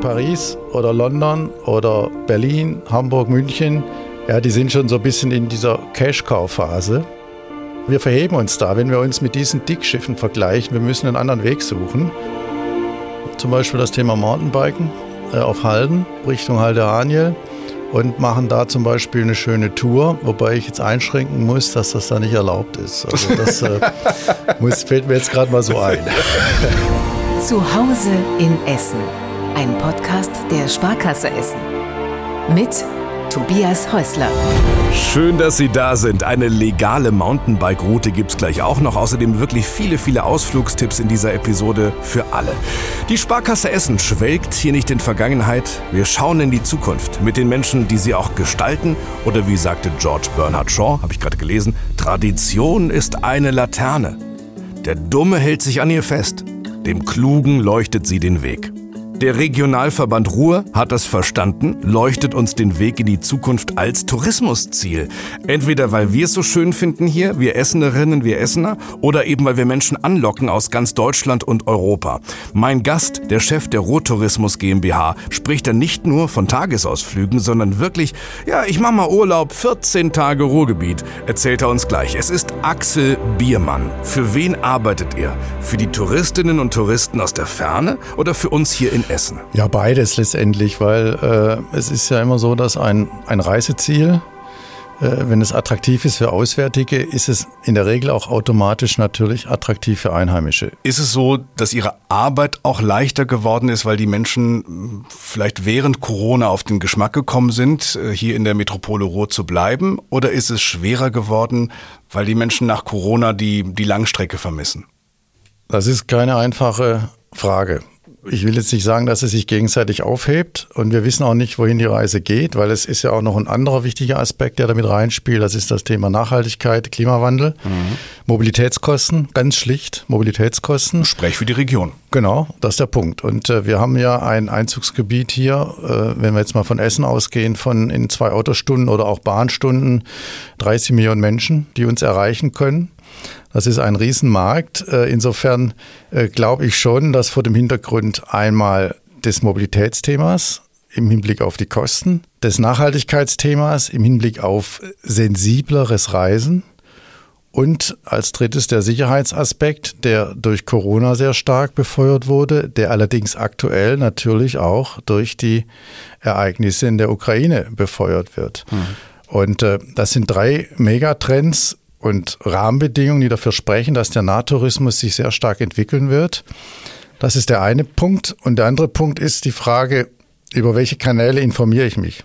Paris oder London oder Berlin, Hamburg, München, ja, die sind schon so ein bisschen in dieser Cash-Cow-Phase. Wir verheben uns da, wenn wir uns mit diesen Dickschiffen vergleichen. Wir müssen einen anderen Weg suchen. Zum Beispiel das Thema Mountainbiken äh, auf Halden Richtung Halde Haniel und machen da zum Beispiel eine schöne Tour, wobei ich jetzt einschränken muss, dass das da nicht erlaubt ist. Also das äh, muss, fällt mir jetzt gerade mal so ein. Zu Hause in Essen. Ein Podcast der Sparkasse Essen. Mit Tobias Häusler. Schön, dass Sie da sind. Eine legale Mountainbike-Route gibt es gleich auch noch. Außerdem wirklich viele, viele Ausflugstipps in dieser Episode für alle. Die Sparkasse Essen schwelgt hier nicht in Vergangenheit. Wir schauen in die Zukunft mit den Menschen, die sie auch gestalten. Oder wie sagte George Bernard Shaw, habe ich gerade gelesen, Tradition ist eine Laterne. Der Dumme hält sich an ihr fest. Dem Klugen leuchtet sie den Weg. Der Regionalverband Ruhr hat das verstanden, leuchtet uns den Weg in die Zukunft als Tourismusziel. Entweder weil wir es so schön finden hier, wir Essenerinnen, wir Essener, oder eben weil wir Menschen anlocken aus ganz Deutschland und Europa. Mein Gast, der Chef der Ruhrtourismus GmbH, spricht dann nicht nur von Tagesausflügen, sondern wirklich, ja, ich mach mal Urlaub, 14 Tage Ruhrgebiet, erzählt er uns gleich. Es ist Axel Biermann. Für wen arbeitet er? Für die Touristinnen und Touristen aus der Ferne oder für uns hier in Essen? Ja, beides letztendlich, weil äh, es ist ja immer so, dass ein, ein Reiseziel, äh, wenn es attraktiv ist für Auswärtige, ist es in der Regel auch automatisch natürlich attraktiv für Einheimische. Ist es so, dass Ihre Arbeit auch leichter geworden ist, weil die Menschen hm, vielleicht während Corona auf den Geschmack gekommen sind, äh, hier in der Metropole Ruhr zu bleiben? Oder ist es schwerer geworden, weil die Menschen nach Corona die, die Langstrecke vermissen? Das ist keine einfache Frage ich will jetzt nicht sagen, dass es sich gegenseitig aufhebt und wir wissen auch nicht, wohin die Reise geht, weil es ist ja auch noch ein anderer wichtiger Aspekt, der damit reinspielt. Das ist das Thema Nachhaltigkeit, Klimawandel, mhm. Mobilitätskosten, ganz schlicht Mobilitätskosten. Sprech für die Region. Genau, das ist der Punkt. Und äh, wir haben ja ein Einzugsgebiet hier, äh, wenn wir jetzt mal von Essen ausgehen, von in zwei Autostunden oder auch Bahnstunden 30 Millionen Menschen, die uns erreichen können. Das ist ein Riesenmarkt. Äh, insofern äh, glaube ich schon, dass vor dem Hintergrund einmal des Mobilitätsthemas im Hinblick auf die Kosten, des Nachhaltigkeitsthemas im Hinblick auf sensibleres Reisen und als drittes der Sicherheitsaspekt, der durch Corona sehr stark befeuert wurde, der allerdings aktuell natürlich auch durch die Ereignisse in der Ukraine befeuert wird. Mhm. Und äh, das sind drei Megatrends, und Rahmenbedingungen, die dafür sprechen, dass der Nahtourismus sich sehr stark entwickeln wird. Das ist der eine Punkt. Und der andere Punkt ist die Frage, über welche Kanäle informiere ich mich?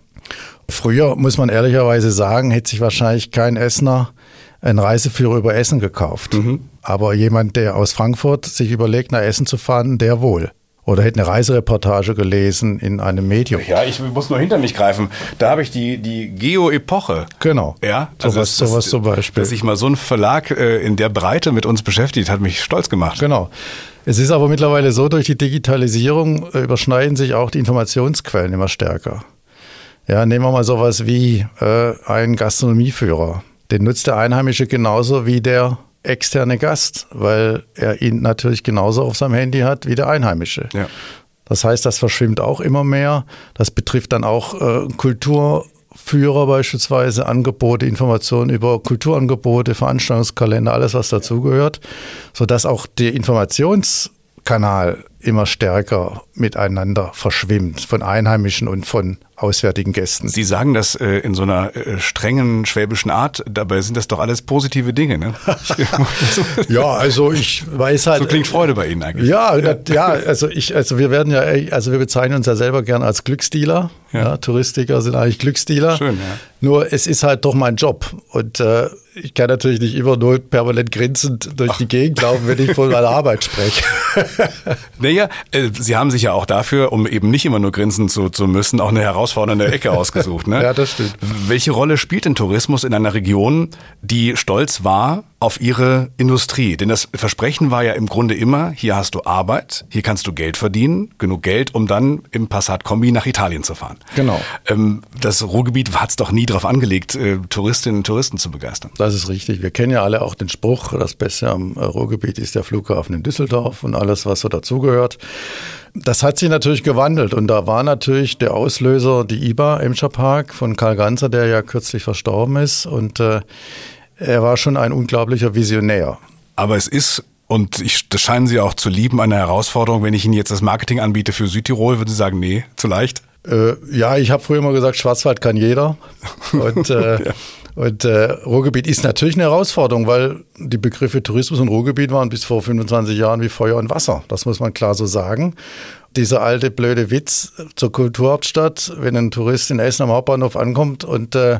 Früher, muss man ehrlicherweise sagen, hätte sich wahrscheinlich kein Essener einen Reiseführer über Essen gekauft. Mhm. Aber jemand, der aus Frankfurt sich überlegt, nach Essen zu fahren, der wohl oder hätte eine Reisereportage gelesen in einem Medium. Ja, ich muss nur hinter mich greifen. Da habe ich die, die Geo-Epoche. Genau. Ja, also sowas, das, sowas zum Beispiel. Dass sich mal so ein Verlag äh, in der Breite mit uns beschäftigt, hat mich stolz gemacht. Genau. Es ist aber mittlerweile so, durch die Digitalisierung äh, überschneiden sich auch die Informationsquellen immer stärker. Ja, nehmen wir mal sowas wie äh, einen Gastronomieführer. Den nutzt der Einheimische genauso wie der externe Gast, weil er ihn natürlich genauso auf seinem Handy hat wie der Einheimische. Ja. Das heißt, das verschwimmt auch immer mehr. Das betrifft dann auch äh, Kulturführer beispielsweise, Angebote, Informationen über Kulturangebote, Veranstaltungskalender, alles was dazugehört, sodass auch der Informationskanal immer stärker miteinander verschwimmt von Einheimischen und von auswärtigen Gästen. Sie sagen das äh, in so einer äh, strengen schwäbischen Art, dabei sind das doch alles positive Dinge, ne? ja, also ich weiß halt. So klingt Freude bei Ihnen eigentlich. Ja, ja, ja, also ich, also wir werden ja, also wir bezeichnen uns ja selber gern als Glücksdealer. Ja. ja Touristiker sind eigentlich Glücksdealer. Schön, ja. Nur es ist halt doch mein Job und äh, ich kann natürlich nicht immer nur permanent grinsend durch Ach. die Gegend laufen, wenn ich von meiner Arbeit spreche. naja, äh, Sie haben sich ja auch dafür, um eben nicht immer nur grinsen zu, zu müssen, auch eine herausfordernde Ecke ausgesucht. Ne? ja, das stimmt. Welche Rolle spielt denn Tourismus in einer Region, die stolz war auf ihre Industrie. Denn das Versprechen war ja im Grunde immer, hier hast du Arbeit, hier kannst du Geld verdienen, genug Geld, um dann im Passat-Kombi nach Italien zu fahren. Genau. Ähm, das Ruhrgebiet hat es doch nie darauf angelegt, äh, Touristinnen und Touristen zu begeistern. Das ist richtig. Wir kennen ja alle auch den Spruch, das Beste am Ruhrgebiet ist der Flughafen in Düsseldorf und alles, was so dazugehört. Das hat sich natürlich gewandelt und da war natürlich der Auslöser die IBA Emscher Park von Karl Ganzer, der ja kürzlich verstorben ist und äh, er war schon ein unglaublicher Visionär. Aber es ist und ich, das scheinen Sie auch zu lieben, eine Herausforderung. Wenn ich Ihnen jetzt das Marketing anbiete für Südtirol, würden Sie sagen, nee, zu leicht? Äh, ja, ich habe früher immer gesagt, Schwarzwald kann jeder. Und, äh, ja. und äh, Ruhrgebiet ist natürlich eine Herausforderung, weil die Begriffe Tourismus und Ruhrgebiet waren bis vor 25 Jahren wie Feuer und Wasser. Das muss man klar so sagen. Dieser alte blöde Witz zur Kulturhauptstadt, wenn ein Tourist in Essen am Hauptbahnhof ankommt und äh,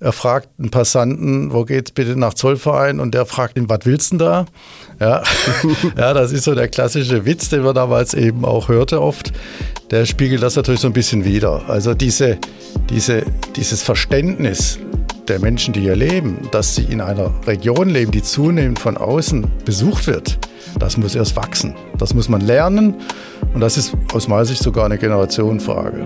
er fragt einen Passanten, wo geht's bitte nach Zollverein? Und der fragt ihn, was willst du da? Ja. ja, das ist so der klassische Witz, den man damals eben auch hörte oft. Der spiegelt das natürlich so ein bisschen wider. Also diese, diese, dieses Verständnis der Menschen, die hier leben, dass sie in einer Region leben, die zunehmend von außen besucht wird, das muss erst wachsen. Das muss man lernen. Und das ist aus meiner Sicht sogar eine Generationenfrage.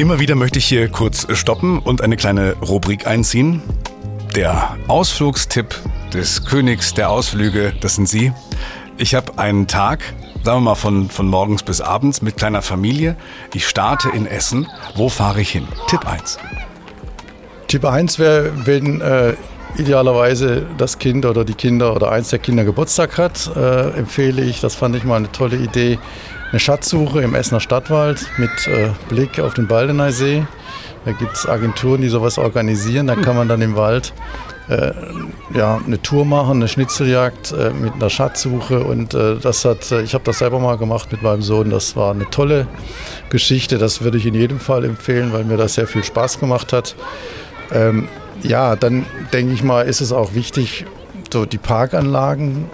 Immer wieder möchte ich hier kurz stoppen und eine kleine Rubrik einziehen. Der Ausflugstipp des Königs der Ausflüge, das sind Sie. Ich habe einen Tag, sagen wir mal von, von morgens bis abends mit kleiner Familie. Ich starte in Essen. Wo fahre ich hin? Tipp 1. Tipp 1 wäre, wenn äh, idealerweise das Kind oder die Kinder oder eins der Kinder Geburtstag hat, äh, empfehle ich, das fand ich mal eine tolle Idee, eine Schatzsuche im Essener Stadtwald mit äh, Blick auf den Baldeneysee. Da gibt es Agenturen, die sowas organisieren. Da kann man dann im Wald äh, ja, eine Tour machen, eine Schnitzeljagd äh, mit einer Schatzsuche. Und äh, das hat, äh, ich habe das selber mal gemacht mit meinem Sohn. Das war eine tolle Geschichte. Das würde ich in jedem Fall empfehlen, weil mir das sehr viel Spaß gemacht hat. Ähm, ja, dann denke ich mal, ist es auch wichtig, so die Parkanlagen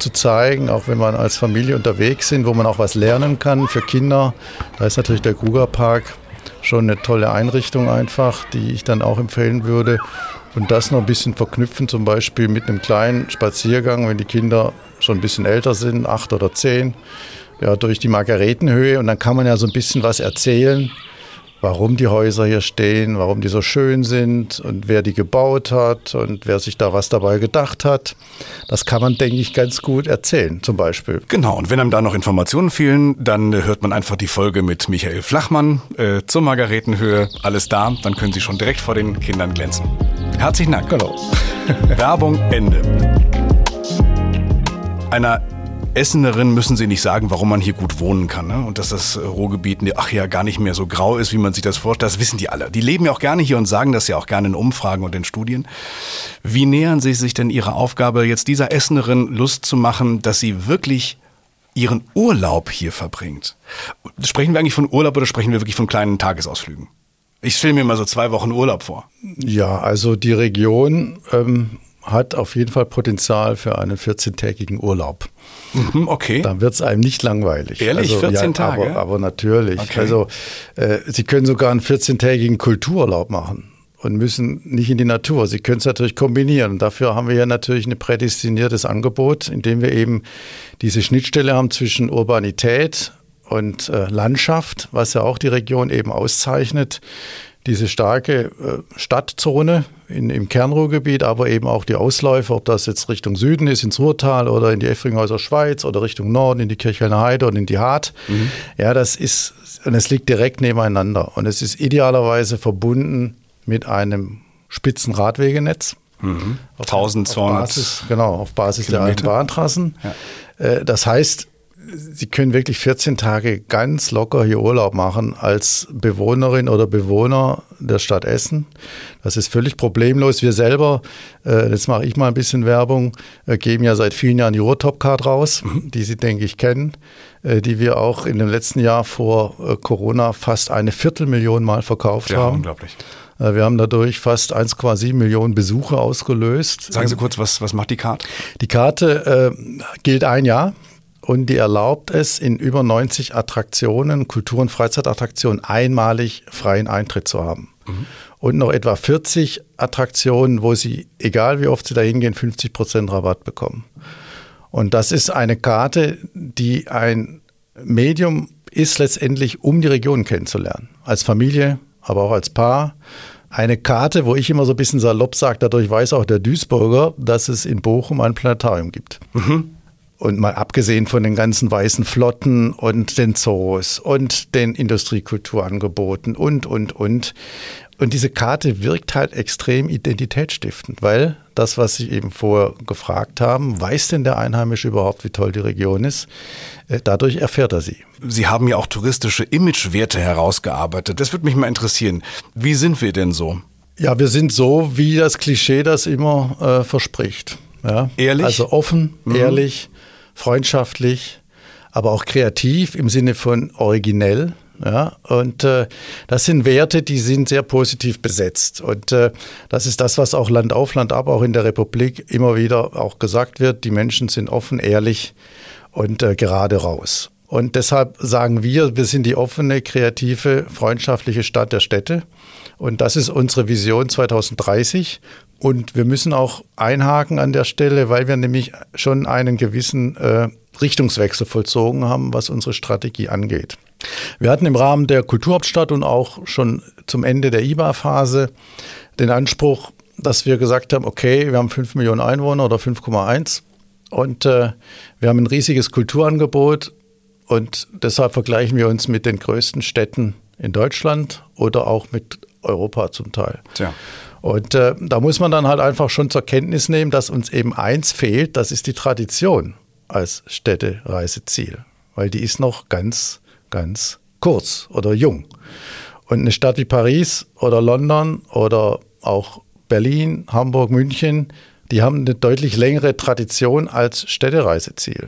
zu zeigen, auch wenn man als Familie unterwegs sind, wo man auch was lernen kann für Kinder. Da ist natürlich der Kruger Park schon eine tolle Einrichtung einfach, die ich dann auch empfehlen würde. Und das noch ein bisschen verknüpfen, zum Beispiel mit einem kleinen Spaziergang, wenn die Kinder schon ein bisschen älter sind, acht oder zehn, ja, durch die Margaretenhöhe. Und dann kann man ja so ein bisschen was erzählen warum die Häuser hier stehen, warum die so schön sind und wer die gebaut hat und wer sich da was dabei gedacht hat. Das kann man, denke ich, ganz gut erzählen, zum Beispiel. Genau, und wenn einem da noch Informationen fehlen, dann hört man einfach die Folge mit Michael Flachmann äh, zur Margaretenhöhe. Alles da, dann können Sie schon direkt vor den Kindern glänzen. Herzlichen Dank. Genau. Werbung Ende. Einer Essenerin müssen Sie nicht sagen, warum man hier gut wohnen kann. Ne? Und dass das Ruhrgebiet, ach ja, gar nicht mehr so grau ist, wie man sich das vorstellt. Das wissen die alle. Die leben ja auch gerne hier und sagen das ja auch gerne in Umfragen und in Studien. Wie nähern Sie sich denn Ihrer Aufgabe, jetzt dieser Essenerin Lust zu machen, dass sie wirklich ihren Urlaub hier verbringt? Sprechen wir eigentlich von Urlaub oder sprechen wir wirklich von kleinen Tagesausflügen? Ich stelle mir mal so zwei Wochen Urlaub vor. Ja, also die Region ähm, hat auf jeden Fall Potenzial für einen 14-tägigen Urlaub. Mhm, okay. Dann wird es einem nicht langweilig. Ehrlich, also, 14 ja, Tage? Aber, aber natürlich. Okay. Also äh, Sie können sogar einen 14-tägigen Kultururlaub machen und müssen nicht in die Natur. Sie können es natürlich kombinieren. Dafür haben wir ja natürlich ein prädestiniertes Angebot, indem wir eben diese Schnittstelle haben zwischen Urbanität und äh, Landschaft, was ja auch die Region eben auszeichnet diese starke äh, Stadtzone in, im Kernruhrgebiet, aber eben auch die Ausläufer, ob das jetzt Richtung Süden ist, ins Ruhrtal oder in die Effringhäuser Schweiz oder Richtung Norden in die Kirchhellner Heide und in die Hart. Mhm. Ja, das ist, und es liegt direkt nebeneinander. Und es ist idealerweise verbunden mit einem spitzen Radwegenetz. Mhm. 1200 auf Basis, genau, auf Basis Kilometer. der alten Bahntrassen. Ja. Äh, das heißt, Sie können wirklich 14 Tage ganz locker hier Urlaub machen als Bewohnerin oder Bewohner der Stadt Essen. Das ist völlig problemlos. Wir selber, äh, jetzt mache ich mal ein bisschen Werbung, äh, geben ja seit vielen Jahren die Ruhrtop-Card raus, mhm. die Sie, denke ich, kennen, äh, die wir auch in dem letzten Jahr vor Corona fast eine Viertelmillion Mal verkauft ja, haben. unglaublich. Wir haben dadurch fast 1,7 Millionen Besuche ausgelöst. Sagen Sie kurz, was, was macht die Karte? Die Karte äh, gilt ein Jahr und die erlaubt es, in über 90 Attraktionen, Kultur- und Freizeitattraktionen einmalig freien Eintritt zu haben. Mhm. Und noch etwa 40 Attraktionen, wo Sie, egal wie oft Sie da hingehen, 50 Prozent Rabatt bekommen. Und das ist eine Karte, die ein Medium ist letztendlich, um die Region kennenzulernen. Als Familie, aber auch als Paar eine Karte, wo ich immer so ein bisschen salopp sage, dadurch weiß auch der Duisburger, dass es in Bochum ein Planetarium gibt. Mhm. Und mal abgesehen von den ganzen weißen Flotten und den Zoos und den Industriekulturangeboten und, und, und. Und diese Karte wirkt halt extrem identitätsstiftend, weil das, was Sie eben vorher gefragt haben, weiß denn der Einheimische überhaupt, wie toll die Region ist? Äh, dadurch erfährt er sie. Sie haben ja auch touristische Imagewerte herausgearbeitet. Das würde mich mal interessieren. Wie sind wir denn so? Ja, wir sind so, wie das Klischee das immer äh, verspricht. Ja? Ehrlich? Also offen, mhm. ehrlich, freundschaftlich, aber auch kreativ im Sinne von originell. Ja, und äh, das sind Werte, die sind sehr positiv besetzt. Und äh, das ist das, was auch Land auf, Land ab, auch in der Republik immer wieder auch gesagt wird. Die Menschen sind offen, ehrlich und äh, gerade raus. Und deshalb sagen wir, wir sind die offene, kreative, freundschaftliche Stadt der Städte. Und das ist unsere Vision 2030. Und wir müssen auch einhaken an der Stelle, weil wir nämlich schon einen gewissen äh, Richtungswechsel vollzogen haben, was unsere Strategie angeht. Wir hatten im Rahmen der Kulturhauptstadt und auch schon zum Ende der IBA-Phase den Anspruch, dass wir gesagt haben, okay, wir haben 5 Millionen Einwohner oder 5,1 und äh, wir haben ein riesiges Kulturangebot und deshalb vergleichen wir uns mit den größten Städten in Deutschland oder auch mit Europa zum Teil. Tja. Und äh, da muss man dann halt einfach schon zur Kenntnis nehmen, dass uns eben eins fehlt, das ist die Tradition als Städtereiseziel, weil die ist noch ganz, ganz kurz oder jung. Und eine Stadt wie Paris oder London oder auch Berlin, Hamburg, München, die haben eine deutlich längere Tradition als Städtereiseziel.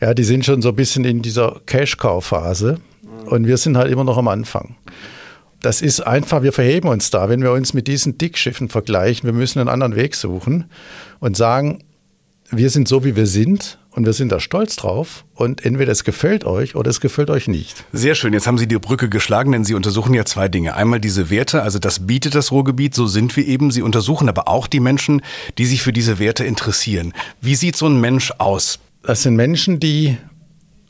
Ja, die sind schon so ein bisschen in dieser Cash-Cow-Phase und wir sind halt immer noch am Anfang das ist einfach, wir verheben uns da, wenn wir uns mit diesen Dickschiffen vergleichen. Wir müssen einen anderen Weg suchen und sagen, wir sind so, wie wir sind und wir sind da stolz drauf und entweder es gefällt euch oder es gefällt euch nicht. Sehr schön, jetzt haben Sie die Brücke geschlagen, denn Sie untersuchen ja zwei Dinge. Einmal diese Werte, also das bietet das Ruhrgebiet, so sind wir eben. Sie untersuchen aber auch die Menschen, die sich für diese Werte interessieren. Wie sieht so ein Mensch aus? Das sind Menschen, die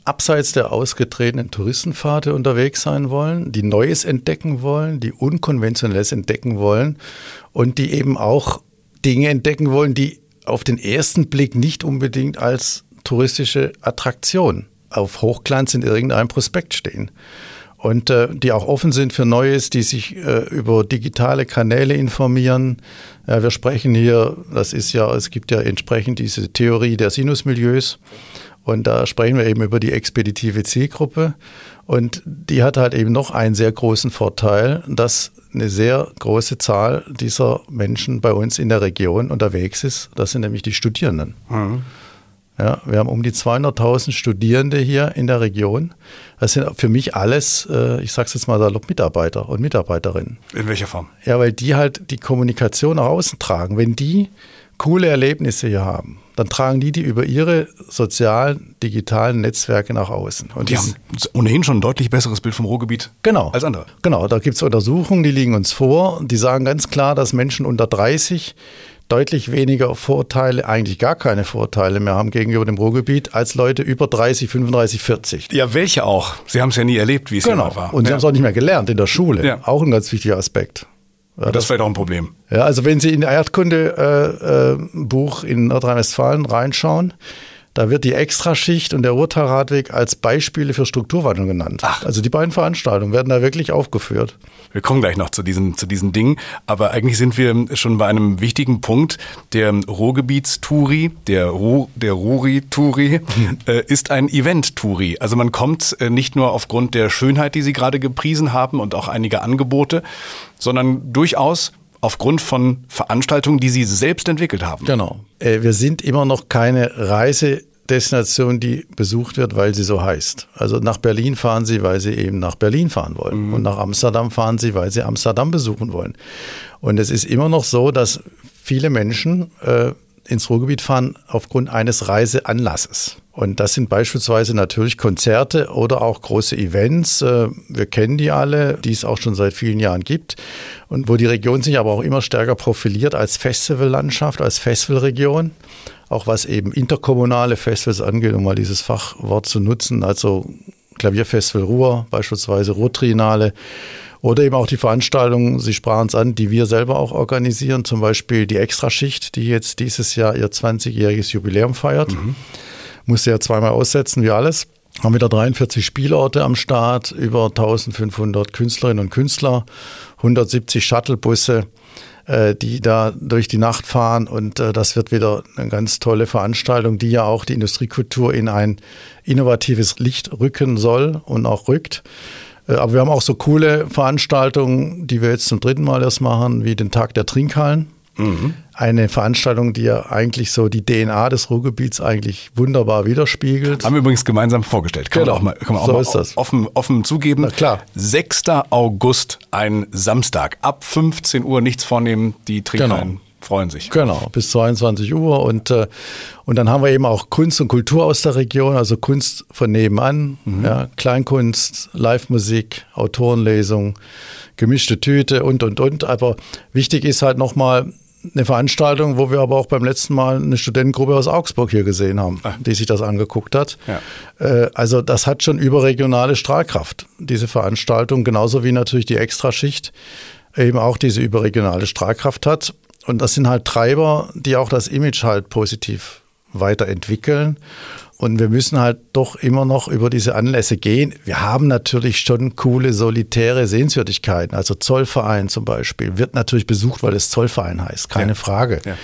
abseits der ausgetretenen Touristenpfade unterwegs sein wollen, die Neues entdecken wollen, die Unkonventionelles entdecken wollen und die eben auch Dinge entdecken wollen, die auf den ersten Blick nicht unbedingt als touristische Attraktion auf Hochglanz in irgendeinem Prospekt stehen. Und äh, die auch offen sind für Neues, die sich äh, über digitale Kanäle informieren. Ja, wir sprechen hier, das ist ja, es gibt ja entsprechend diese Theorie der Sinusmilieus. Und da sprechen wir eben über die expeditive Zielgruppe. Und die hat halt eben noch einen sehr großen Vorteil, dass eine sehr große Zahl dieser Menschen bei uns in der Region unterwegs ist. Das sind nämlich die Studierenden. Mhm. Ja, wir haben um die 200.000 Studierende hier in der Region. Das sind für mich alles, äh, ich sage es jetzt mal salopp, Mitarbeiter und Mitarbeiterinnen. In welcher Form? Ja, weil die halt die Kommunikation nach außen tragen. Wenn die coole Erlebnisse hier haben, dann tragen die die über ihre sozialen, digitalen Netzwerke nach außen. Und die haben ohnehin schon ein deutlich besseres Bild vom Ruhrgebiet genau, als andere. Genau, da gibt es Untersuchungen, die liegen uns vor. Die sagen ganz klar, dass Menschen unter 30 deutlich weniger Vorteile, eigentlich gar keine Vorteile mehr haben gegenüber dem Ruhrgebiet als Leute über 30, 35, 40. Ja, welche auch? Sie haben es ja nie erlebt, wie es genau. war. Und Sie haben es auch nicht mehr gelernt in der Schule. Ja. Auch ein ganz wichtiger Aspekt. Ja, das, das wäre doch ein Problem. Ja, also wenn Sie in Erdkunde-Buch äh, äh, in Nordrhein-Westfalen reinschauen, da wird die Extraschicht und der Ruhrtalradweg als Beispiele für Strukturwandlung genannt. Ach. Also die beiden Veranstaltungen werden da wirklich aufgeführt. Wir kommen gleich noch zu diesen, zu diesen Dingen, aber eigentlich sind wir schon bei einem wichtigen Punkt. Der Ruhrgebietstouri, der, Ruhr, der Ruri-Touri, hm. äh, ist ein Event-Touri. Also man kommt äh, nicht nur aufgrund der Schönheit, die Sie gerade gepriesen haben und auch einige Angebote, sondern durchaus aufgrund von Veranstaltungen, die Sie selbst entwickelt haben. Genau. Äh, wir sind immer noch keine Reisedestination, die besucht wird, weil sie so heißt. Also nach Berlin fahren Sie, weil Sie eben nach Berlin fahren wollen. Mhm. Und nach Amsterdam fahren Sie, weil Sie Amsterdam besuchen wollen. Und es ist immer noch so, dass viele Menschen äh, ins Ruhrgebiet fahren aufgrund eines Reiseanlasses. Und das sind beispielsweise natürlich Konzerte oder auch große Events. Äh, wir kennen die alle, die es auch schon seit vielen Jahren gibt. Und wo die Region sich aber auch immer stärker profiliert als Festivallandschaft, als Festivalregion. Auch was eben interkommunale Festivals angeht, um mal dieses Fachwort zu nutzen. Also Klavierfestival Ruhr, beispielsweise Ruhrtriennale Oder eben auch die Veranstaltungen, Sie sprachen es an, die wir selber auch organisieren, zum Beispiel die Extraschicht, die jetzt dieses Jahr ihr 20-jähriges Jubiläum feiert. Mhm. Musste ja zweimal aussetzen, wie alles. Haben wieder 43 Spielorte am Start, über 1500 Künstlerinnen und Künstler, 170 Shuttlebusse, äh, die da durch die Nacht fahren. Und äh, das wird wieder eine ganz tolle Veranstaltung, die ja auch die Industriekultur in ein innovatives Licht rücken soll und auch rückt. Äh, aber wir haben auch so coole Veranstaltungen, die wir jetzt zum dritten Mal erst machen, wie den Tag der Trinkhallen. Mhm. Eine Veranstaltung, die ja eigentlich so die DNA des Ruhrgebiets eigentlich wunderbar widerspiegelt. Haben wir übrigens gemeinsam vorgestellt. Kann genau. man auch mal, kann man auch so mal ist das. Offen, offen zugeben. Na klar. 6. August, ein Samstag. Ab 15 Uhr nichts vornehmen, die Trinkhallen. Genau freuen sich. Genau, bis 22 Uhr. Und, äh, und dann haben wir eben auch Kunst und Kultur aus der Region, also Kunst von nebenan, mhm. ja, Kleinkunst, Live-Musik, Autorenlesung, gemischte Tüte und, und, und. Aber wichtig ist halt nochmal, eine Veranstaltung, wo wir aber auch beim letzten Mal eine Studentengruppe aus Augsburg hier gesehen haben, Ach. die sich das angeguckt hat. Ja. Äh, also das hat schon überregionale Strahlkraft, diese Veranstaltung, genauso wie natürlich die Extraschicht eben auch diese überregionale Strahlkraft hat. Und das sind halt Treiber, die auch das Image halt positiv weiterentwickeln. Und wir müssen halt doch immer noch über diese Anlässe gehen. Wir haben natürlich schon coole, solitäre Sehenswürdigkeiten. Also Zollverein zum Beispiel wird natürlich besucht, weil es Zollverein heißt, keine ja. Frage. Ja.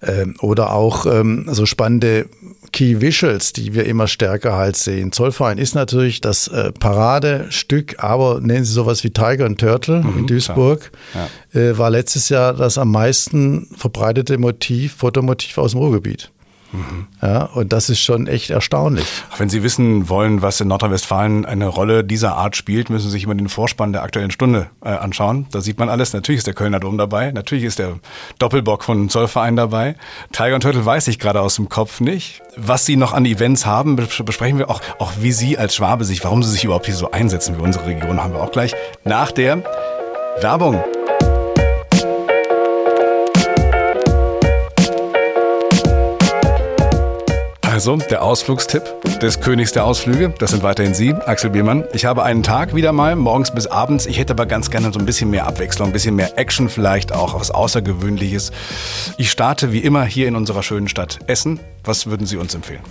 Ähm, oder auch ähm, so spannende Key Visuals, die wir immer stärker halt sehen. Zollverein ist natürlich das äh, Paradestück, aber nennen Sie sowas wie Tiger and Turtle mhm, in Duisburg, ja. äh, war letztes Jahr das am meisten verbreitete Motiv, Fotomotiv aus dem Ruhrgebiet. Mhm. Ja, und das ist schon echt erstaunlich. Wenn Sie wissen wollen, was in Nordrhein-Westfalen eine Rolle dieser Art spielt, müssen Sie sich immer den Vorspann der Aktuellen Stunde äh, anschauen. Da sieht man alles. Natürlich ist der Kölner Dom dabei. Natürlich ist der Doppelbock von Zollverein dabei. Tiger und Turtle weiß ich gerade aus dem Kopf nicht. Was Sie noch an Events haben, besprechen wir auch, auch wie Sie als Schwabe sich, warum Sie sich überhaupt hier so einsetzen für unsere Region, haben wir auch gleich nach der Werbung. Also, der Ausflugstipp des Königs der Ausflüge, das sind weiterhin Sie, Axel Biermann. Ich habe einen Tag wieder mal, morgens bis abends. Ich hätte aber ganz gerne so ein bisschen mehr Abwechslung, ein bisschen mehr Action vielleicht auch, was Außergewöhnliches. Ich starte wie immer hier in unserer schönen Stadt Essen. Was würden Sie uns empfehlen?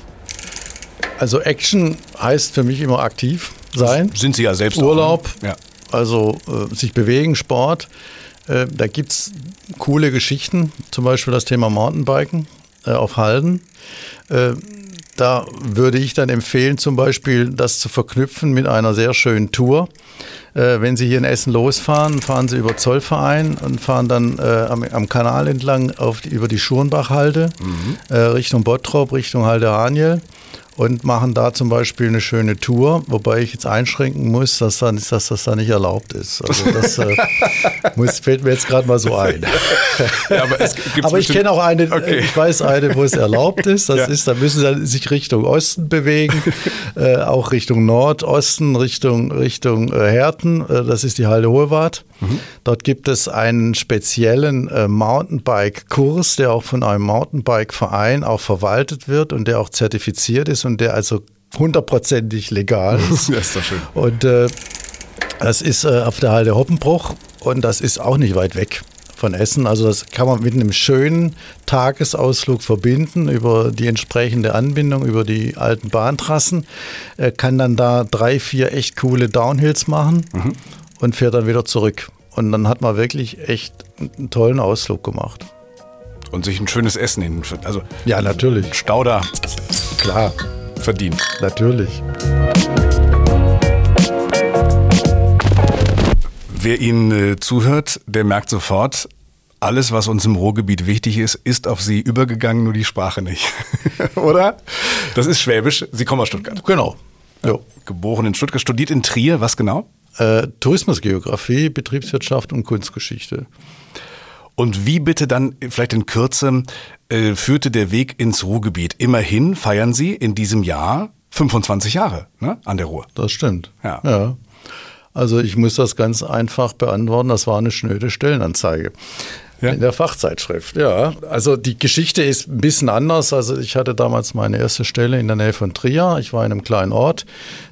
Also Action heißt für mich immer aktiv sein. Sind Sie ja selbst Urlaub, ne? ja. also äh, sich bewegen, Sport. Äh, da gibt es coole Geschichten, zum Beispiel das Thema Mountainbiken auf Halden. Äh, da würde ich dann empfehlen, zum Beispiel das zu verknüpfen mit einer sehr schönen Tour. Äh, wenn Sie hier in Essen losfahren, fahren Sie über Zollverein und fahren dann äh, am, am, Kanal entlang auf die, über die Schurenbachhalde mhm. äh, Richtung Bottrop, Richtung Halde Haniel und machen da zum Beispiel eine schöne Tour, wobei ich jetzt einschränken muss, dass, dann, dass das da nicht erlaubt ist. Also das äh, muss, fällt mir jetzt gerade mal so ein. Ja, aber, aber ich kenne auch eine, okay. ich weiß eine, wo es erlaubt ist. Das ja. ist, da müssen sie sich Richtung Osten bewegen, äh, auch Richtung Nordosten, Richtung, Richtung äh, Herten. Äh, das ist die Halde Hohewart. Mhm. Dort gibt es einen speziellen äh, Mountainbike-Kurs, der auch von einem Mountainbike-Verein auch verwaltet wird und der auch zertifiziert ist und der also hundertprozentig legal ist. ja, ist doch schön. Und äh, das ist äh, auf der Halde Hoppenbruch und das ist auch nicht weit weg von Essen. Also das kann man mit einem schönen Tagesausflug verbinden über die entsprechende Anbindung, über die alten Bahntrassen. Er kann dann da drei, vier echt coole Downhills machen mhm. und fährt dann wieder zurück. Und dann hat man wirklich echt einen tollen Ausflug gemacht. Und sich ein schönes Essen hin. Also ja, natürlich. Stauder. Klar. Verdient. Natürlich. Wer Ihnen äh, zuhört, der merkt sofort, alles, was uns im Ruhrgebiet wichtig ist, ist auf Sie übergegangen, nur die Sprache nicht. Oder? Das ist Schwäbisch. Sie kommen aus Stuttgart. Genau. Ja. Geboren in Stuttgart, studiert in Trier. Was genau? Äh, Tourismusgeografie, Betriebswirtschaft und Kunstgeschichte. Und wie bitte dann, vielleicht in Kürze, äh, führte der Weg ins Ruhrgebiet? Immerhin feiern Sie in diesem Jahr 25 Jahre ne, an der Ruhr. Das stimmt. Ja. ja. Also ich muss das ganz einfach beantworten. Das war eine schnöde Stellenanzeige. Ja? In der Fachzeitschrift, ja. Also die Geschichte ist ein bisschen anders. Also ich hatte damals meine erste Stelle in der Nähe von Trier. Ich war in einem kleinen Ort,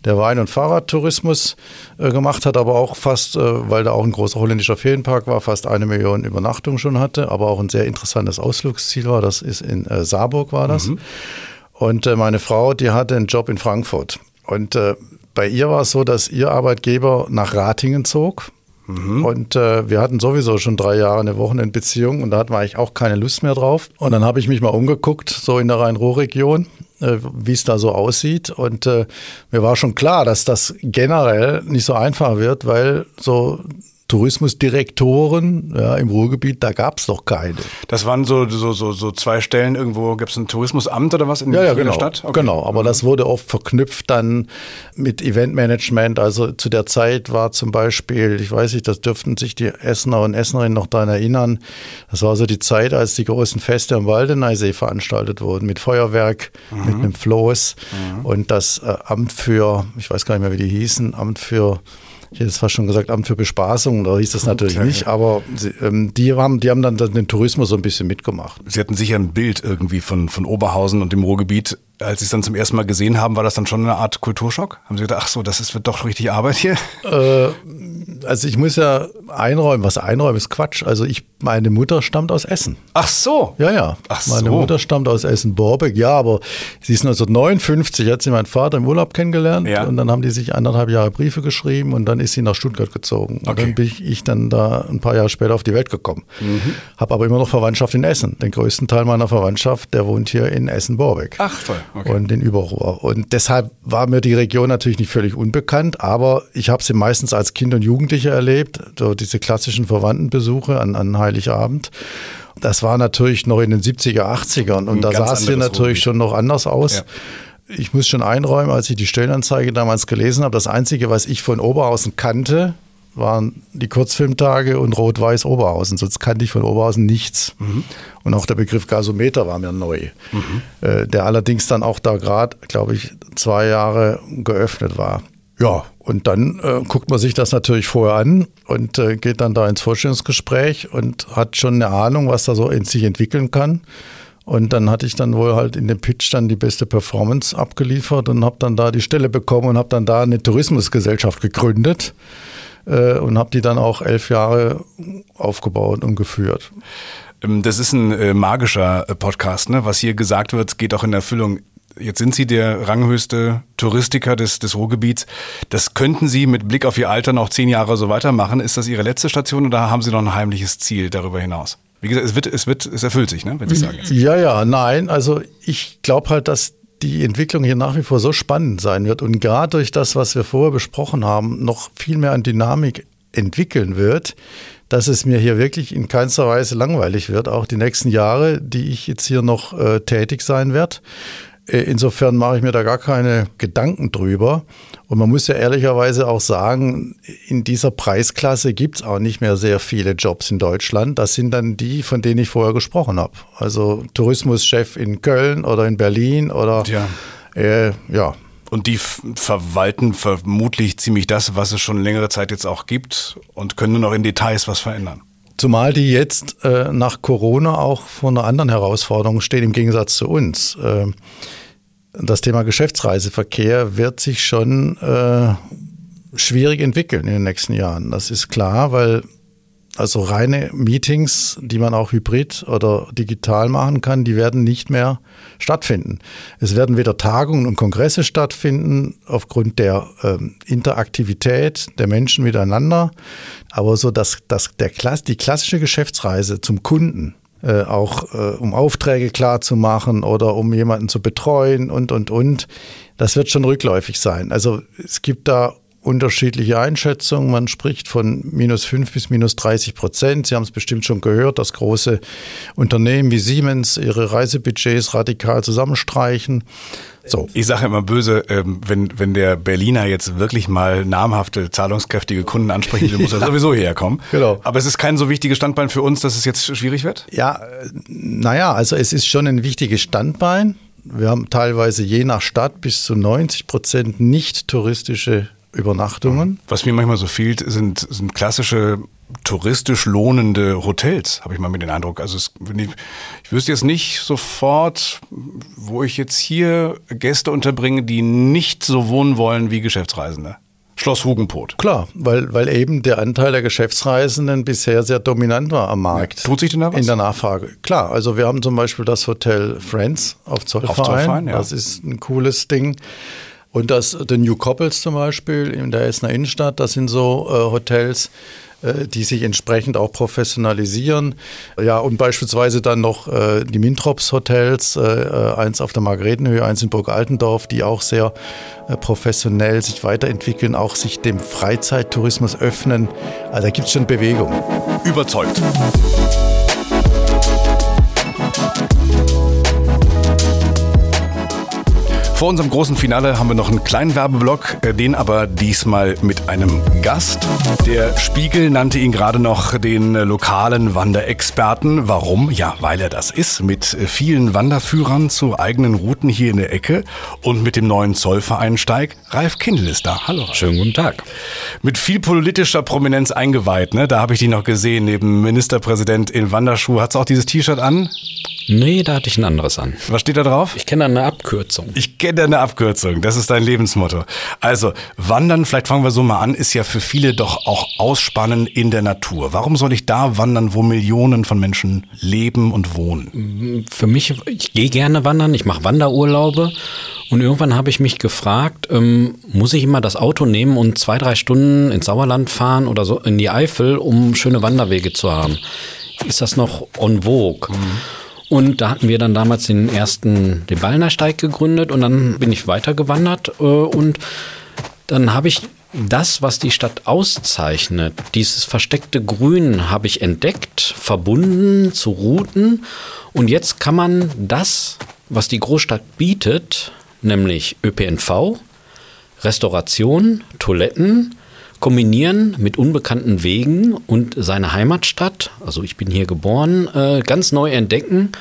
der Wein- und Fahrradtourismus äh, gemacht hat, aber auch fast, äh, weil da auch ein großer holländischer Ferienpark war, fast eine Million Übernachtungen schon hatte, aber auch ein sehr interessantes Ausflugsziel war. Das ist in äh, Saarburg war das. Mhm. Und äh, meine Frau, die hatte einen Job in Frankfurt. Und äh, bei ihr war es so, dass ihr Arbeitgeber nach Ratingen zog Mhm. Und äh, wir hatten sowieso schon drei Jahre eine Wochenendbeziehung und da hatten wir eigentlich auch keine Lust mehr drauf. Und dann habe ich mich mal umgeguckt, so in der Rhein-Ruhr-Region, äh, wie es da so aussieht. Und äh, mir war schon klar, dass das generell nicht so einfach wird, weil so Tourismusdirektoren ja, im Ruhrgebiet, da gab es doch keine. Das waren so, so, so, so zwei Stellen irgendwo, gab es ein Tourismusamt oder was in, ja, ja, genau, der Stadt? Okay. Genau, aber mhm. das wurde oft verknüpft dann mit Eventmanagement. Also zu der Zeit war zum Beispiel, ich weiß nicht, das dürften sich die Essener und Essenerinnen noch daran erinnern, das war so die Zeit, als die großen Feste am Waldeneysee veranstaltet wurden, mit Feuerwerk, mhm. mit einem Floß mhm. und das äh, Amt für, ich weiß gar nicht mehr, wie die hießen, Amt für ich hätte es fast schon gesagt, Amt für Bespaßung, da hieß das natürlich okay. nicht, aber sie, ähm, die, haben, die haben dann den Tourismus so ein bisschen mitgemacht. Sie hatten sicher ein Bild irgendwie von, von Oberhausen und dem Ruhrgebiet als Sie es dann zum ersten Mal gesehen haben, war das dann schon eine Art Kulturschock? Haben Sie gedacht, ach so, das ist, wird doch richtig Arbeit hier? Äh, also ich muss ja einräumen, was einräumen ist Quatsch. Also ich, meine Mutter stammt aus Essen. Ach so? Ja, ja. Ach meine so. Mutter stammt aus Essen-Borbeck, ja, aber sie ist 1959, hat sie meinen Vater im Urlaub kennengelernt ja. und dann haben die sich anderthalb Jahre Briefe geschrieben und dann ist sie nach Stuttgart gezogen. Okay. Und dann bin ich, ich, dann da ein paar Jahre später auf die Welt gekommen. Mhm. Habe aber immer noch Verwandtschaft in Essen. Den größten Teil meiner Verwandtschaft, der wohnt hier in Essen-Borbeck. Ach toll okay. und in Überruhr. Und deshalb war mir die Region natürlich nicht völlig unbekannt, aber ich habe sie meistens als Kind und Jugendliche erlebt, so diese klassischen Verwandtenbesuche an, an Heiligabend. Das war natürlich noch in den 70er, 80ern und Ein da sah es hier natürlich schon noch anders aus. Ja. Ich muss schon einräumen, als ich die Stellenanzeige damals gelesen habe, das Einzige, was ich von Oberhausen kannte, waren die Kurzfilmtage und Rot-Weiß Oberhausen. Sonst kannte ich von Oberhausen nichts. Mhm. Und auch der Begriff Gasometer war mir neu, mhm. äh, der allerdings dann auch da gerade, glaube ich, zwei Jahre geöffnet war. Ja, und dann äh, guckt man sich das natürlich vorher an und äh, geht dann da ins Vorstellungsgespräch und hat schon eine Ahnung, was da so in sich entwickeln kann. Und dann hatte ich dann wohl halt in dem Pitch dann die beste Performance abgeliefert und habe dann da die Stelle bekommen und habe dann da eine Tourismusgesellschaft gegründet äh, und habe die dann auch elf Jahre aufgebaut und geführt. Ähm, das ist ein äh, magischer äh, Podcast, ne? Was hier gesagt wird, geht auch in Erfüllung. Jetzt sind Sie der ranghöchste Touristiker des, des Ruhrgebiets. Das könnten Sie mit Blick auf Ihr Alter noch zehn Jahre so weitermachen. Ist das Ihre letzte Station oder haben Sie noch ein heimliches Ziel darüber hinaus? Wie gesagt, es wird, es wird, es erfüllt sich, ne? Wenn Sie sagen. Ja, ja, nein. Also ich glaube halt, dass die Entwicklung hier nach wie vor so spannend sein wird und gerade durch das, was wir vorher besprochen haben, noch viel mehr an Dynamik entwickeln wird, dass es mir hier wirklich in keinster Weise langweilig wird, auch die nächsten Jahre, die ich jetzt hier noch äh, tätig sein werde. Äh, insofern mache ich mir da gar keine Gedanken drüber. Und man muss ja ehrlicherweise auch sagen, in dieser Preisklasse gibt es auch nicht mehr sehr viele Jobs in Deutschland. Das sind dann die, von denen ich vorher gesprochen habe. Also Tourismuschef in Köln oder in Berlin oder ja. Äh, ja. Und die verwalten vermutlich ziemlich das, was es schon längere Zeit jetzt auch gibt und können nur noch in Details was verändern. Zumal die jetzt äh, nach Corona auch vor einer anderen Herausforderung stehen im Gegensatz zu uns. Äh, das Thema Geschäftsreiseverkehr wird sich schon äh, schwierig entwickeln in den nächsten Jahren. Das ist klar, weil also reine Meetings, die man auch hybrid oder digital machen kann, die werden nicht mehr stattfinden. Es werden weder Tagungen und Kongresse stattfinden aufgrund der ähm, Interaktivität der Menschen miteinander, aber so dass, dass der, die klassische Geschäftsreise zum Kunden, äh, auch äh, um Aufträge klar zu machen oder um jemanden zu betreuen und, und, und. Das wird schon rückläufig sein. Also es gibt da unterschiedliche Einschätzungen. Man spricht von minus fünf bis minus 30 Prozent. Sie haben es bestimmt schon gehört, dass große Unternehmen wie Siemens ihre Reisebudgets radikal zusammenstreichen. So. Ich sage immer böse, ähm, wenn, wenn der Berliner jetzt wirklich mal namhafte, zahlungskräftige Kunden ansprechen will, muss er sowieso hierher kommen. Genau. Aber es ist kein so wichtiges Standbein für uns, dass es jetzt schwierig wird? Ja, äh, naja, also es ist schon ein wichtiges Standbein. Wir haben teilweise je nach Stadt bis zu 90 Prozent nicht touristische Übernachtungen. Was mir manchmal so fehlt, sind, sind klassische touristisch lohnende Hotels, habe ich mal mit den Eindruck. Also es, ich, ich wüsste jetzt nicht sofort, wo ich jetzt hier Gäste unterbringe, die nicht so wohnen wollen wie Geschäftsreisende. Schloss Hugenpot. Klar, weil, weil eben der Anteil der Geschäftsreisenden bisher sehr dominant war am Markt. Ja, tut sich denn da was? In der Nachfrage. Klar, also wir haben zum Beispiel das Hotel Friends auf Zollverein. Auf Zollverein ja. Das ist ein cooles Ding. Und das The New Couples zum Beispiel in der Essener Innenstadt, das sind so äh, Hotels, äh, die sich entsprechend auch professionalisieren. Ja, und beispielsweise dann noch äh, die Mintrops Hotels, äh, äh, eins auf der Margaretenhöhe, eins in Burg Altendorf, die auch sehr äh, professionell sich weiterentwickeln, auch sich dem Freizeittourismus öffnen. Also da gibt es schon Bewegung. Überzeugt. Vor unserem großen Finale haben wir noch einen kleinen Werbeblock, äh, den aber diesmal mit einem Gast. Der Spiegel nannte ihn gerade noch den äh, lokalen Wanderexperten. Warum? Ja, weil er das ist. Mit äh, vielen Wanderführern zu eigenen Routen hier in der Ecke und mit dem neuen Zollvereinsteig. Ralf Kindl ist da. Hallo. Schönen guten Tag. Mit viel politischer Prominenz eingeweiht. Ne? Da habe ich dich noch gesehen, neben Ministerpräsident in Wanderschuh. Hat auch dieses T-Shirt an? Nee, da hatte ich ein anderes an. Was steht da drauf? Ich kenne eine Abkürzung. Ich kenne eine Abkürzung. Das ist dein Lebensmotto. Also, Wandern, vielleicht fangen wir so mal an, ist ja für viele doch auch Ausspannen in der Natur. Warum soll ich da wandern, wo Millionen von Menschen leben und wohnen? Für mich, ich gehe gerne wandern, ich mache Wanderurlaube. Und irgendwann habe ich mich gefragt, ähm, muss ich immer das Auto nehmen und zwei, drei Stunden ins Sauerland fahren oder so in die Eifel, um schöne Wanderwege zu haben? Ist das noch en vogue? Mhm. Und da hatten wir dann damals den ersten, den Ballnersteig gegründet und dann bin ich weitergewandert äh, und dann habe ich das, was die Stadt auszeichnet, dieses versteckte Grün habe ich entdeckt, verbunden zu Routen. Und jetzt kann man das, was die Großstadt bietet, nämlich ÖPNV, Restauration, Toiletten, kombinieren mit unbekannten Wegen und seine Heimatstadt, also ich bin hier geboren, äh, ganz neu entdecken.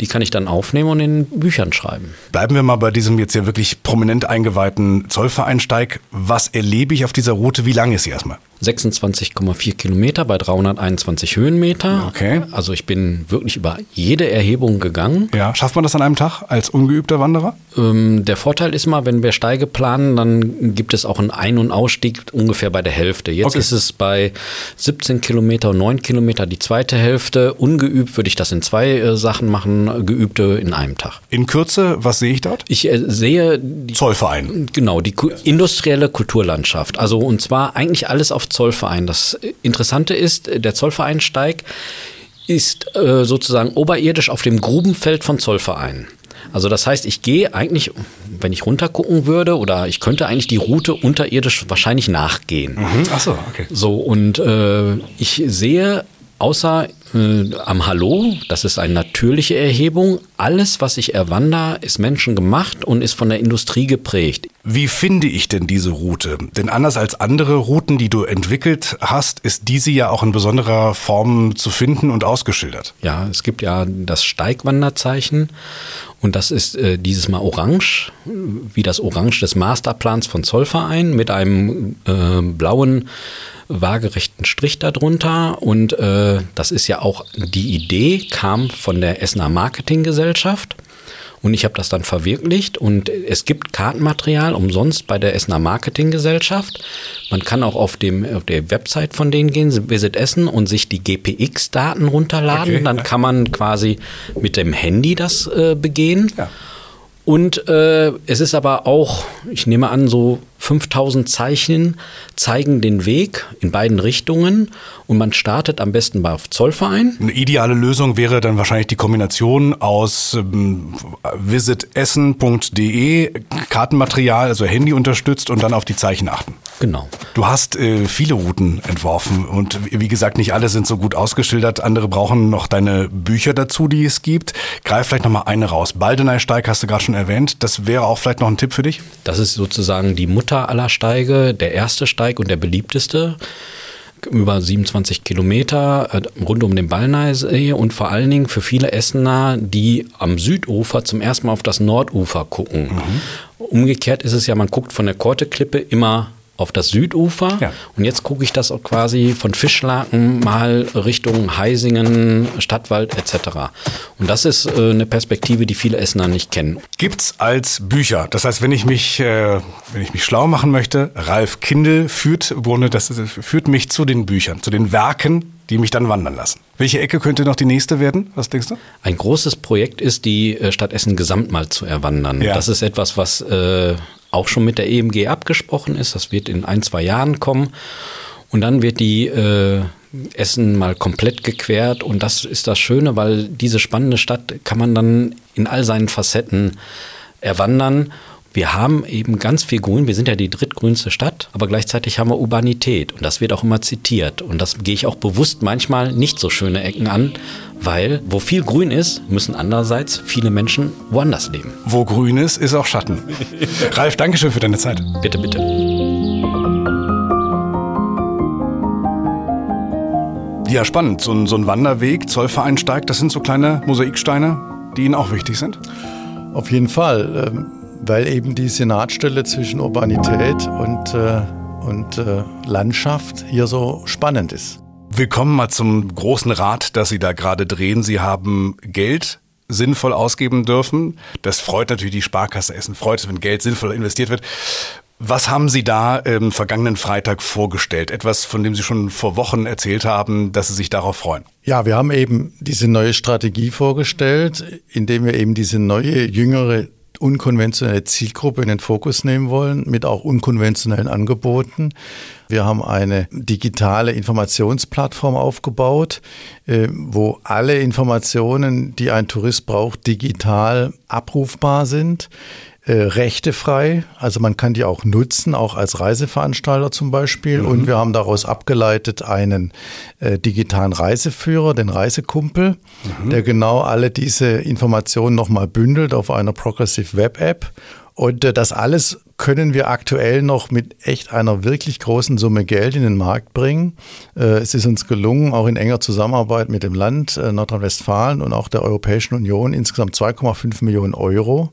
Die kann ich dann aufnehmen und in Büchern schreiben. Bleiben wir mal bei diesem jetzt ja wirklich prominent eingeweihten Zollvereinsteig. Was erlebe ich auf dieser Route? Wie lang ist sie erstmal? 26,4 Kilometer bei 321 Höhenmeter. Okay. Also ich bin wirklich über jede Erhebung gegangen. Ja, schafft man das an einem Tag als ungeübter Wanderer? Ähm, der Vorteil ist mal, wenn wir Steige planen, dann gibt es auch einen Ein- und Ausstieg ungefähr bei der Hälfte. Jetzt okay. ist es bei 17 Kilometer und 9 Kilometer die zweite Hälfte. Ungeübt würde ich das in zwei äh, Sachen machen, geübte in einem Tag. In Kürze, was sehe ich dort? Ich äh, sehe die, Zollverein. Genau, die industrielle Kulturlandschaft. Also und zwar eigentlich alles auf Zollverein. Das Interessante ist, der Zollvereinsteig ist äh, sozusagen oberirdisch auf dem Grubenfeld von Zollverein. Also das heißt, ich gehe eigentlich, wenn ich runtergucken würde, oder ich könnte eigentlich die Route unterirdisch wahrscheinlich nachgehen. Mhm. Ach so, okay. So, und äh, ich sehe außer äh, am Hallo, das ist eine natürliche Erhebung. Alles, was ich erwandere, ist menschengemacht und ist von der Industrie geprägt. Wie finde ich denn diese Route? Denn anders als andere Routen, die du entwickelt hast, ist diese ja auch in besonderer Form zu finden und ausgeschildert. Ja, es gibt ja das Steigwanderzeichen und das ist äh, dieses Mal orange, wie das Orange des Masterplans von Zollverein mit einem äh, blauen waagerechten Strich darunter. Und äh, das ist ja auch die Idee, kam von der Essener Marketinggesellschaft. Und ich habe das dann verwirklicht und es gibt Kartenmaterial umsonst bei der Essener Marketinggesellschaft. Man kann auch auf, dem, auf der Website von denen gehen, Visit Essen, und sich die GPX-Daten runterladen. Okay, dann ja. kann man quasi mit dem Handy das äh, begehen. Ja. Und äh, es ist aber auch, ich nehme an, so 5000 Zeichen zeigen den Weg in beiden Richtungen und man startet am besten bei Zollverein. Eine ideale Lösung wäre dann wahrscheinlich die Kombination aus ähm, visitessen.de, Kartenmaterial, also Handy unterstützt und dann auf die Zeichen achten. Genau. Du hast äh, viele Routen entworfen und wie gesagt, nicht alle sind so gut ausgeschildert. Andere brauchen noch deine Bücher dazu, die es gibt. Greif vielleicht noch mal eine raus. Baldeneysteig hast du gerade schon erwähnt. Das wäre auch vielleicht noch ein Tipp für dich? Das ist sozusagen die Mutter aller Steige, der erste Steig und der beliebteste über 27 Kilometer äh, rund um den Ballneisee und vor allen Dingen für viele Essener, die am Südufer zum ersten Mal auf das Nordufer gucken. Mhm. Umgekehrt ist es ja, man guckt von der Korteklippe immer auf das Südufer. Ja. Und jetzt gucke ich das auch quasi von Fischlaken mal Richtung Heisingen, Stadtwald etc. Und das ist äh, eine Perspektive, die viele Essener nicht kennen. Gibt's als Bücher. Das heißt, wenn ich mich, äh, wenn ich mich schlau machen möchte, Ralf Kindl führt, Brunne, das ist, führt mich zu den Büchern, zu den Werken, die mich dann wandern lassen. Welche Ecke könnte noch die nächste werden? Was denkst du? Ein großes Projekt ist, die äh, Stadt Essen gesamt mal zu erwandern. Ja. Das ist etwas, was äh, auch schon mit der EMG abgesprochen ist. Das wird in ein, zwei Jahren kommen. Und dann wird die äh, Essen mal komplett gequert. Und das ist das Schöne, weil diese spannende Stadt kann man dann in all seinen Facetten erwandern. Wir haben eben ganz viel Grün. Wir sind ja die drittgrünste Stadt, aber gleichzeitig haben wir Urbanität. Und das wird auch immer zitiert. Und das gehe ich auch bewusst manchmal nicht so schöne Ecken an, weil wo viel Grün ist, müssen andererseits viele Menschen woanders leben. Wo grün ist, ist auch Schatten. Ralf, Dankeschön für deine Zeit. Bitte, bitte. Ja, spannend. So ein, so ein Wanderweg, Zollvereinsteig, das sind so kleine Mosaiksteine, die Ihnen auch wichtig sind. Auf jeden Fall, ähm, weil eben die Senatstelle zwischen Urbanität und, äh, und äh, Landschaft hier so spannend ist. Willkommen mal zum großen Rad, das Sie da gerade drehen. Sie haben Geld sinnvoll ausgeben dürfen. Das freut natürlich die Sparkasse Essen, freut es, wenn Geld sinnvoll investiert wird. Was haben Sie da ähm, vergangenen Freitag vorgestellt? Etwas, von dem Sie schon vor Wochen erzählt haben, dass Sie sich darauf freuen. Ja, wir haben eben diese neue Strategie vorgestellt, indem wir eben diese neue, jüngere, unkonventionelle Zielgruppe in den Fokus nehmen wollen, mit auch unkonventionellen Angeboten. Wir haben eine digitale Informationsplattform aufgebaut, äh, wo alle Informationen, die ein Tourist braucht, digital abrufbar sind äh, rechtefrei. Also man kann die auch nutzen, auch als Reiseveranstalter zum Beispiel. Mhm. Und wir haben daraus abgeleitet einen äh, digitalen Reiseführer, den Reisekumpel, mhm. der genau alle diese Informationen nochmal bündelt auf einer Progressive Web App. Und äh, das alles können wir aktuell noch mit echt einer wirklich großen Summe Geld in den Markt bringen. Äh, es ist uns gelungen, auch in enger Zusammenarbeit mit dem Land äh, Nordrhein-Westfalen und auch der Europäischen Union insgesamt 2,5 Millionen Euro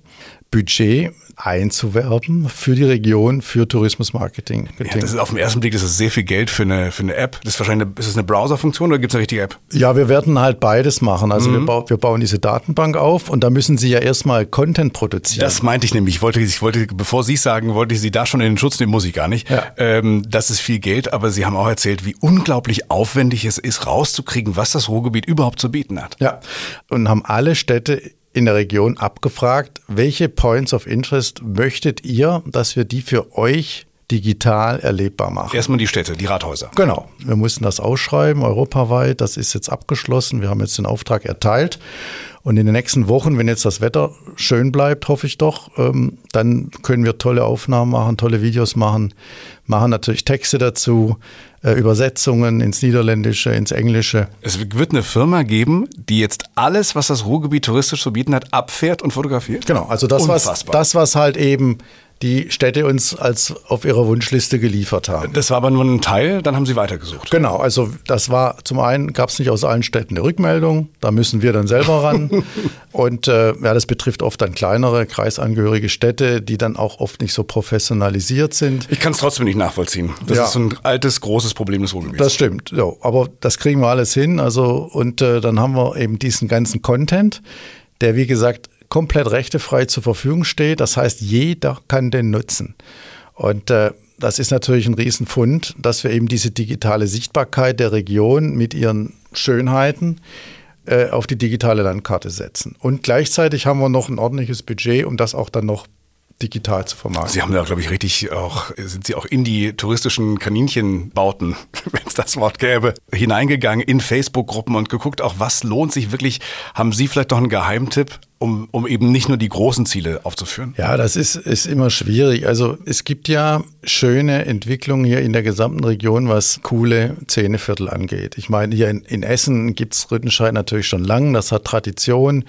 Budget einzuwerben für die Region, für Tourismusmarketing. Ja, das ist auf den ersten Blick das ist sehr viel Geld für eine, für eine App. Das ist wahrscheinlich eine, ist das eine Browserfunktion oder gibt es eine richtige App? Ja, wir werden halt beides machen. Also mhm. wir, bau, wir, bauen diese Datenbank auf und da müssen Sie ja erstmal Content produzieren. Das meinte ich nämlich. Ich wollte, ich wollte, bevor Sie sagen, wollte ich Sie da schon in den Schutz nehmen, muss ich gar nicht. Ja. Ähm, das ist viel Geld, aber Sie haben auch erzählt, wie unglaublich aufwendig es ist, rauszukriegen, was das Ruhrgebiet überhaupt zu bieten hat. Ja, und haben alle Städte in der Region abgefragt, welche Points of Interest möchtet ihr, dass wir die für euch digital erlebbar machen. Erstmal die Städte, die Rathäuser. Genau. Wir mussten das ausschreiben, europaweit. Das ist jetzt abgeschlossen. Wir haben jetzt den Auftrag erteilt. Und in den nächsten Wochen, wenn jetzt das Wetter schön bleibt, hoffe ich doch, ähm, dann können wir tolle Aufnahmen machen, tolle Videos machen, machen natürlich Texte dazu, Übersetzungen ins Niederländische, ins Englische. Es wird eine Firma geben, die jetzt alles, was das Ruhrgebiet touristisch zu bieten hat, abfährt und fotografiert? Genau, also das, was, das was halt eben die Städte uns als auf ihrer Wunschliste geliefert haben. Das war aber nur ein Teil, dann haben Sie weitergesucht. Genau, also das war zum einen gab es nicht aus allen Städten eine Rückmeldung, da müssen wir dann selber ran. Und äh, ja, das betrifft oft dann kleinere kreisangehörige Städte, die dann auch oft nicht so professionalisiert sind. Ich kann es trotzdem nicht nachvollziehen. Das ja. ist so ein altes, großes Problem des Ruhrgebiets. Das stimmt, ja, aber das kriegen wir alles hin. Also und äh, dann haben wir eben diesen ganzen Content, der wie gesagt komplett rechtefrei zur Verfügung steht. Das heißt, jeder kann den nutzen. Und äh, das ist natürlich ein Riesenfund, dass wir eben diese digitale Sichtbarkeit der Region mit ihren Schönheiten äh, auf die digitale Landkarte setzen. Und gleichzeitig haben wir noch ein ordentliches Budget, um das auch dann noch digital zu vermarkten. Sie haben da, glaube ich, richtig auch, sind Sie auch in die touristischen Kaninchenbauten, wenn es das Wort gäbe, hineingegangen in Facebook-Gruppen und geguckt, auch was lohnt sich wirklich. Haben Sie vielleicht noch einen Geheimtipp? Um, um eben nicht nur die großen Ziele aufzuführen? Ja, das ist, ist immer schwierig. Also es gibt ja schöne Entwicklungen hier in der gesamten Region, was coole Zähneviertel angeht. Ich meine, hier in, in Essen gibt's Rüttenscheid natürlich schon lang, das hat Tradition.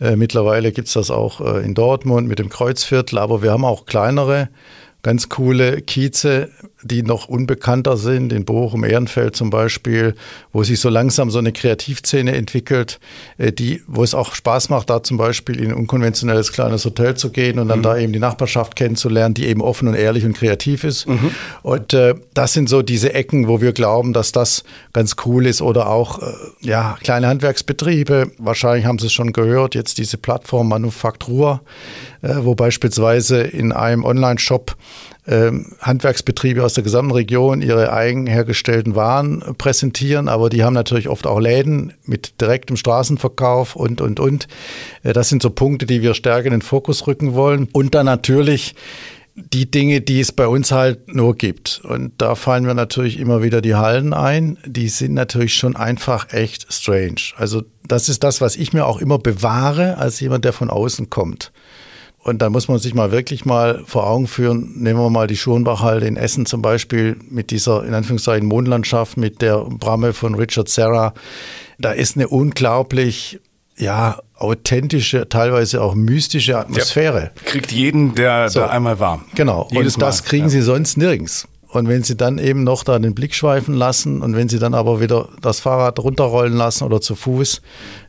Äh, mittlerweile gibt's das auch äh, in Dortmund mit dem Kreuzviertel, aber wir haben auch kleinere ganz coole Kieze, die noch unbekannter sind, in Bochum, Ehrenfeld zum Beispiel, wo sich so langsam so eine Kreativszene entwickelt, äh, die, wo es auch Spaß macht, da zum Beispiel in ein unkonventionelles kleines Hotel zu gehen und dann mhm. da eben die Nachbarschaft kennenzulernen, die eben offen und ehrlich und kreativ ist. Mhm. Und äh, das sind so diese Ecken, wo wir glauben, dass das ganz cool ist oder auch äh, ja kleine Handwerksbetriebe. Wahrscheinlich haben Sie es schon gehört, jetzt diese Plattform Manufaktur, wo beispielsweise in einem Online-Shop ähm, Handwerksbetriebe aus der gesamten Region ihre eigen hergestellten Waren präsentieren, aber die haben natürlich oft auch Läden mit direktem Straßenverkauf und, und, und. Äh, das sind so Punkte, die wir stärker in den Fokus rücken wollen. Und dann natürlich die Dinge, die es bei uns halt nur gibt. Und da fallen wir natürlich immer wieder die Hallen ein. Die sind natürlich schon einfach echt strange. Also das ist das, was ich mir auch immer bewahre als jemand, der von außen kommt. Und da muss man sich mal wirklich mal vor Augen führen, nehmen wir mal die Schurnbachhalde in Essen zum Beispiel mit dieser, in Anführungszeichen, Mondlandschaft, mit der Bramme von Richard Serra. Da ist eine unglaublich, ja, authentische, teilweise auch mystische Atmosphäre. Ja, kriegt jeden, der so, da einmal war. Genau. Jedes und das Mal. kriegen ja. sie sonst nirgends. Und wenn sie dann eben noch da den Blick schweifen lassen und wenn sie dann aber wieder das Fahrrad runterrollen lassen oder zu Fuß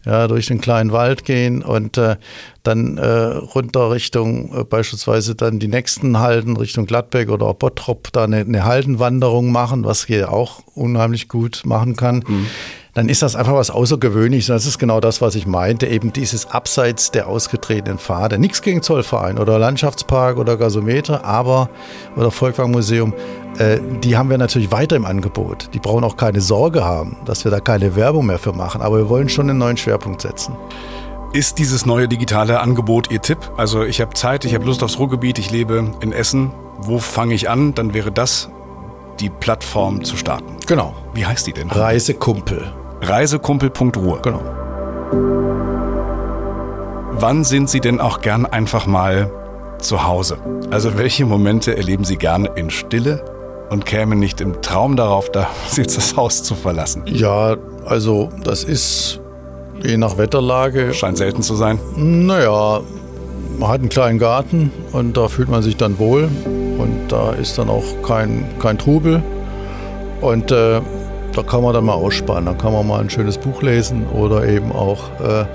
ja, durch den kleinen Wald gehen und äh, dann äh, runter Richtung äh, beispielsweise dann die nächsten Halden Richtung Gladbeck oder Bottrop da eine, eine Haldenwanderung machen, was hier auch unheimlich gut machen kann. Mhm dann ist das einfach was Außergewöhnliches. Das ist genau das, was ich meinte, eben dieses Abseits der ausgetretenen Pfade. Nichts gegen Zollverein oder Landschaftspark oder Gasometer, aber oder Volkwang-Museum, äh, die haben wir natürlich weiter im Angebot. Die brauchen auch keine Sorge haben, dass wir da keine Werbung mehr für machen. Aber wir wollen schon einen neuen Schwerpunkt setzen. Ist dieses neue digitale Angebot Ihr Tipp? Also ich habe Zeit, ich habe Lust aufs Ruhrgebiet, ich lebe in Essen. Wo fange ich an? Dann wäre das die Plattform zu starten. Genau. Wie heißt die denn? Reisekumpel. Reisekumpel.ruhe. Genau. Wann sind Sie denn auch gern einfach mal zu Hause? Also welche Momente erleben Sie gern in Stille und kämen nicht im Traum darauf, da jetzt das Haus zu verlassen? Ja, also das ist je nach Wetterlage. Scheint selten zu sein. Naja, man hat einen kleinen Garten und da fühlt man sich dann wohl und da ist dann auch kein, kein Trubel. Und äh, da kann man dann mal ausspannen. Da kann man mal ein schönes Buch lesen oder eben auch äh,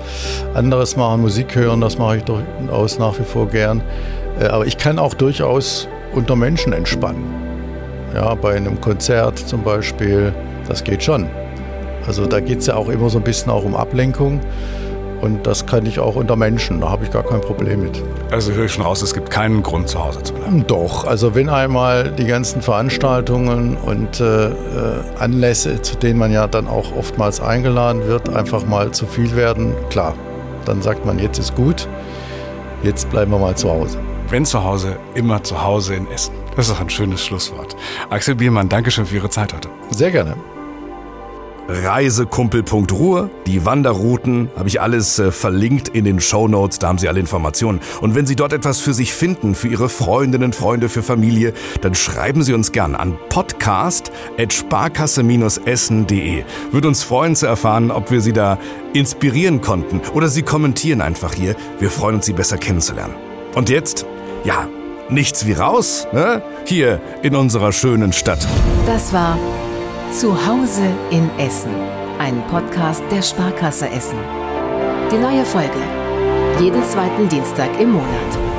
anderes machen, Musik hören. Das mache ich durchaus nach wie vor gern. Äh, aber ich kann auch durchaus unter Menschen entspannen. Ja, bei einem Konzert zum Beispiel, das geht schon. Also da geht es ja auch immer so ein bisschen auch um Ablenkung. Und das kann ich auch unter Menschen, da habe ich gar kein Problem mit. Also höre ich schon raus, es gibt keinen Grund zu Hause zu bleiben. Doch, also wenn einmal die ganzen Veranstaltungen und äh, äh, Anlässe, zu denen man ja dann auch oftmals eingeladen wird, einfach mal zu viel werden, klar, dann sagt man, jetzt ist gut, jetzt bleiben wir mal zu Hause. Wenn zu Hause, immer zu Hause in Essen. Das ist doch ein schönes Schlusswort. Axel Biermann, danke schön für Ihre Zeit heute. Sehr gerne. Reisekumpel.ruhr, die Wanderrouten, habe ich alles äh, verlinkt in den Show Notes, da haben Sie alle Informationen. Und wenn Sie dort etwas für sich finden, für Ihre Freundinnen, Freunde, für Familie, dann schreiben Sie uns gern an podcast.sparkasse-essen.de. Würde uns freuen zu erfahren, ob wir Sie da inspirieren konnten oder Sie kommentieren einfach hier. Wir freuen uns, Sie besser kennenzulernen. Und jetzt, ja, nichts wie raus, ne? Hier in unserer schönen Stadt. Das war zu Hause in Essen. Ein Podcast der Sparkasse Essen. Die neue Folge. Jeden zweiten Dienstag im Monat.